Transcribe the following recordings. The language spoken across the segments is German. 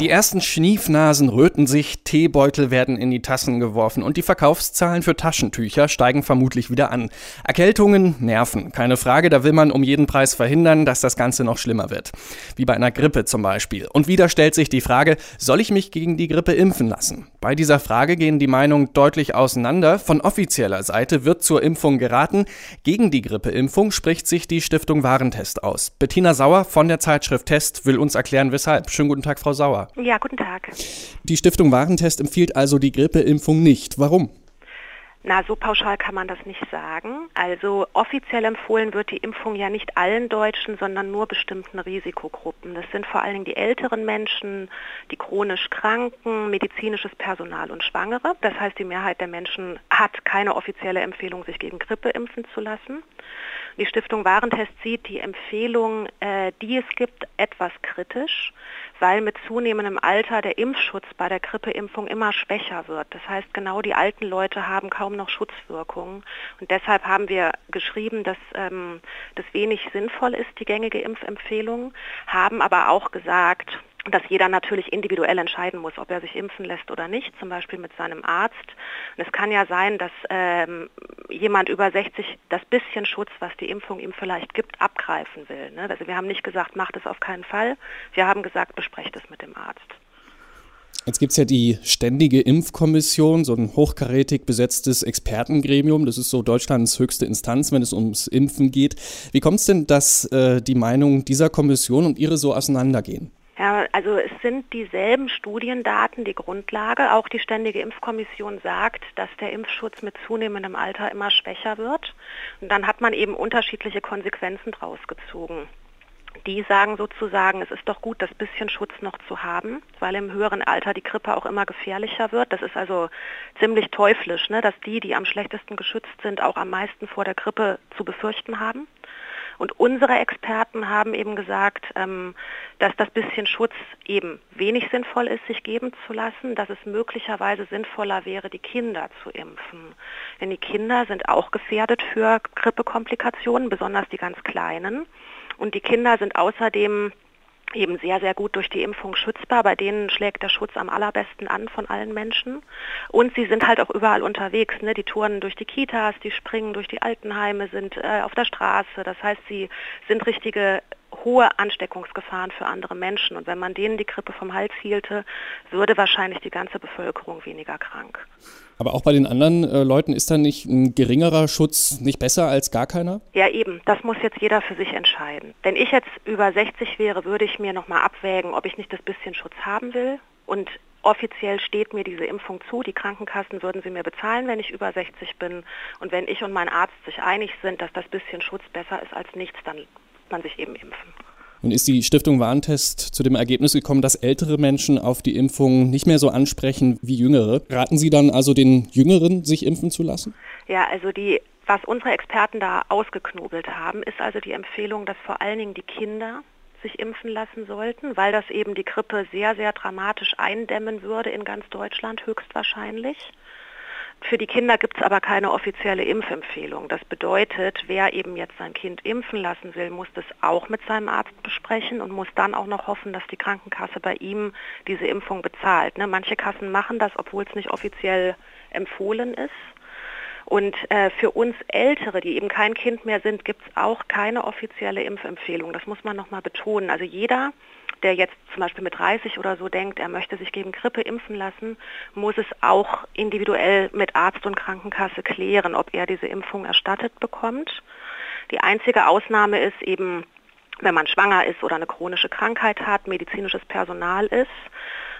Die ersten Schniefnasen röten sich, Teebeutel werden in die Tassen geworfen und die Verkaufszahlen für Taschentücher steigen vermutlich wieder an. Erkältungen nerven, keine Frage, da will man um jeden Preis verhindern, dass das Ganze noch schlimmer wird. Wie bei einer Grippe zum Beispiel. Und wieder stellt sich die Frage, soll ich mich gegen die Grippe impfen lassen? Bei dieser Frage gehen die Meinungen deutlich auseinander. Von offizieller Seite wird zur Impfung geraten. Gegen die Grippeimpfung spricht sich die Stiftung Warentest aus. Bettina Sauer von der Zeitschrift Test will uns erklären, weshalb. Schönen guten Tag, Frau Sauer. Ja, guten Tag. Die Stiftung Warentest empfiehlt also die Grippeimpfung nicht. Warum? Na, so pauschal kann man das nicht sagen. Also offiziell empfohlen wird die Impfung ja nicht allen Deutschen, sondern nur bestimmten Risikogruppen. Das sind vor allen Dingen die älteren Menschen, die chronisch Kranken, medizinisches Personal und Schwangere. Das heißt, die Mehrheit der Menschen hat keine offizielle Empfehlung, sich gegen Grippe impfen zu lassen. Die Stiftung Warentest sieht die Empfehlung, äh, die es gibt, etwas kritisch, weil mit zunehmendem Alter der Impfschutz bei der Grippeimpfung immer schwächer wird. Das heißt, genau die alten Leute haben kaum noch Schutzwirkungen. Und deshalb haben wir geschrieben, dass ähm, das wenig sinnvoll ist, die gängige Impfempfehlung, haben aber auch gesagt, dass jeder natürlich individuell entscheiden muss, ob er sich impfen lässt oder nicht, zum Beispiel mit seinem Arzt. Und es kann ja sein, dass ähm, jemand über 60 das bisschen Schutz, was die Impfung ihm vielleicht gibt, abgreifen will. Ne? Also wir haben nicht gesagt, macht es auf keinen Fall. Wir haben gesagt, besprecht es mit dem Arzt. Jetzt gibt es ja die Ständige Impfkommission, so ein hochkarätig besetztes Expertengremium. Das ist so Deutschlands höchste Instanz, wenn es ums Impfen geht. Wie kommt es denn, dass äh, die Meinungen dieser Kommission und ihre so auseinandergehen? Also es sind dieselben Studiendaten die Grundlage. Auch die Ständige Impfkommission sagt, dass der Impfschutz mit zunehmendem Alter immer schwächer wird. Und dann hat man eben unterschiedliche Konsequenzen draus gezogen. Die sagen sozusagen, es ist doch gut, das bisschen Schutz noch zu haben, weil im höheren Alter die Grippe auch immer gefährlicher wird. Das ist also ziemlich teuflisch, ne, dass die, die am schlechtesten geschützt sind, auch am meisten vor der Grippe zu befürchten haben. Und unsere Experten haben eben gesagt, ähm, dass das bisschen Schutz eben wenig sinnvoll ist, sich geben zu lassen, dass es möglicherweise sinnvoller wäre, die Kinder zu impfen. Denn die Kinder sind auch gefährdet für Grippekomplikationen, besonders die ganz kleinen. Und die Kinder sind außerdem eben sehr, sehr gut durch die Impfung schützbar. Bei denen schlägt der Schutz am allerbesten an von allen Menschen. Und sie sind halt auch überall unterwegs. Ne? Die touren durch die Kitas, die springen durch die Altenheime, sind äh, auf der Straße. Das heißt, sie sind richtige hohe Ansteckungsgefahren für andere Menschen. Und wenn man denen die Grippe vom Hals hielte, würde wahrscheinlich die ganze Bevölkerung weniger krank. Aber auch bei den anderen äh, Leuten ist da nicht ein geringerer Schutz nicht besser als gar keiner? Ja, eben. Das muss jetzt jeder für sich entscheiden. Wenn ich jetzt über 60 wäre, würde ich mir nochmal abwägen, ob ich nicht das bisschen Schutz haben will. Und offiziell steht mir diese Impfung zu. Die Krankenkassen würden sie mir bezahlen, wenn ich über 60 bin. Und wenn ich und mein Arzt sich einig sind, dass das bisschen Schutz besser ist als nichts, dann man sich eben impfen. Nun ist die Stiftung Warntest zu dem Ergebnis gekommen, dass ältere Menschen auf die Impfung nicht mehr so ansprechen wie jüngere. Raten Sie dann also den Jüngeren, sich impfen zu lassen? Ja, also die, was unsere Experten da ausgeknobelt haben, ist also die Empfehlung, dass vor allen Dingen die Kinder sich impfen lassen sollten, weil das eben die Grippe sehr, sehr dramatisch eindämmen würde in ganz Deutschland höchstwahrscheinlich. Für die Kinder gibt es aber keine offizielle Impfempfehlung. Das bedeutet, wer eben jetzt sein Kind impfen lassen will, muss das auch mit seinem Arzt besprechen und muss dann auch noch hoffen, dass die Krankenkasse bei ihm diese Impfung bezahlt. Ne? Manche Kassen machen das, obwohl es nicht offiziell empfohlen ist. Und äh, für uns Ältere, die eben kein Kind mehr sind, gibt es auch keine offizielle Impfempfehlung. Das muss man nochmal betonen. Also jeder, der jetzt zum Beispiel mit 30 oder so denkt, er möchte sich gegen Grippe impfen lassen, muss es auch individuell mit Arzt und Krankenkasse klären, ob er diese Impfung erstattet bekommt. Die einzige Ausnahme ist eben, wenn man schwanger ist oder eine chronische Krankheit hat, medizinisches Personal ist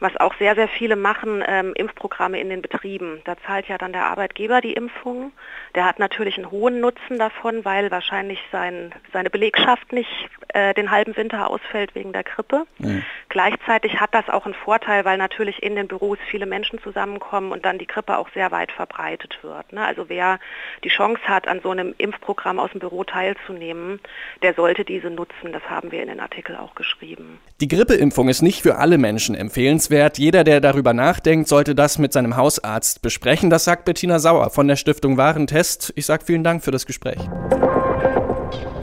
was auch sehr, sehr viele machen, ähm, Impfprogramme in den Betrieben. Da zahlt ja dann der Arbeitgeber die Impfung. Der hat natürlich einen hohen Nutzen davon, weil wahrscheinlich sein, seine Belegschaft nicht äh, den halben Winter ausfällt wegen der Grippe. Mhm. Gleichzeitig hat das auch einen Vorteil, weil natürlich in den Büros viele Menschen zusammenkommen und dann die Grippe auch sehr weit verbreitet wird. Ne? Also wer die Chance hat, an so einem Impfprogramm aus dem Büro teilzunehmen, der sollte diese nutzen. Das haben wir in den Artikel auch geschrieben. Die Grippeimpfung ist nicht für alle Menschen empfehlenswert empfehlenswert. Jeder, der darüber nachdenkt, sollte das mit seinem Hausarzt besprechen. Das sagt Bettina Sauer von der Stiftung Warentest. Ich sage vielen Dank für das Gespräch.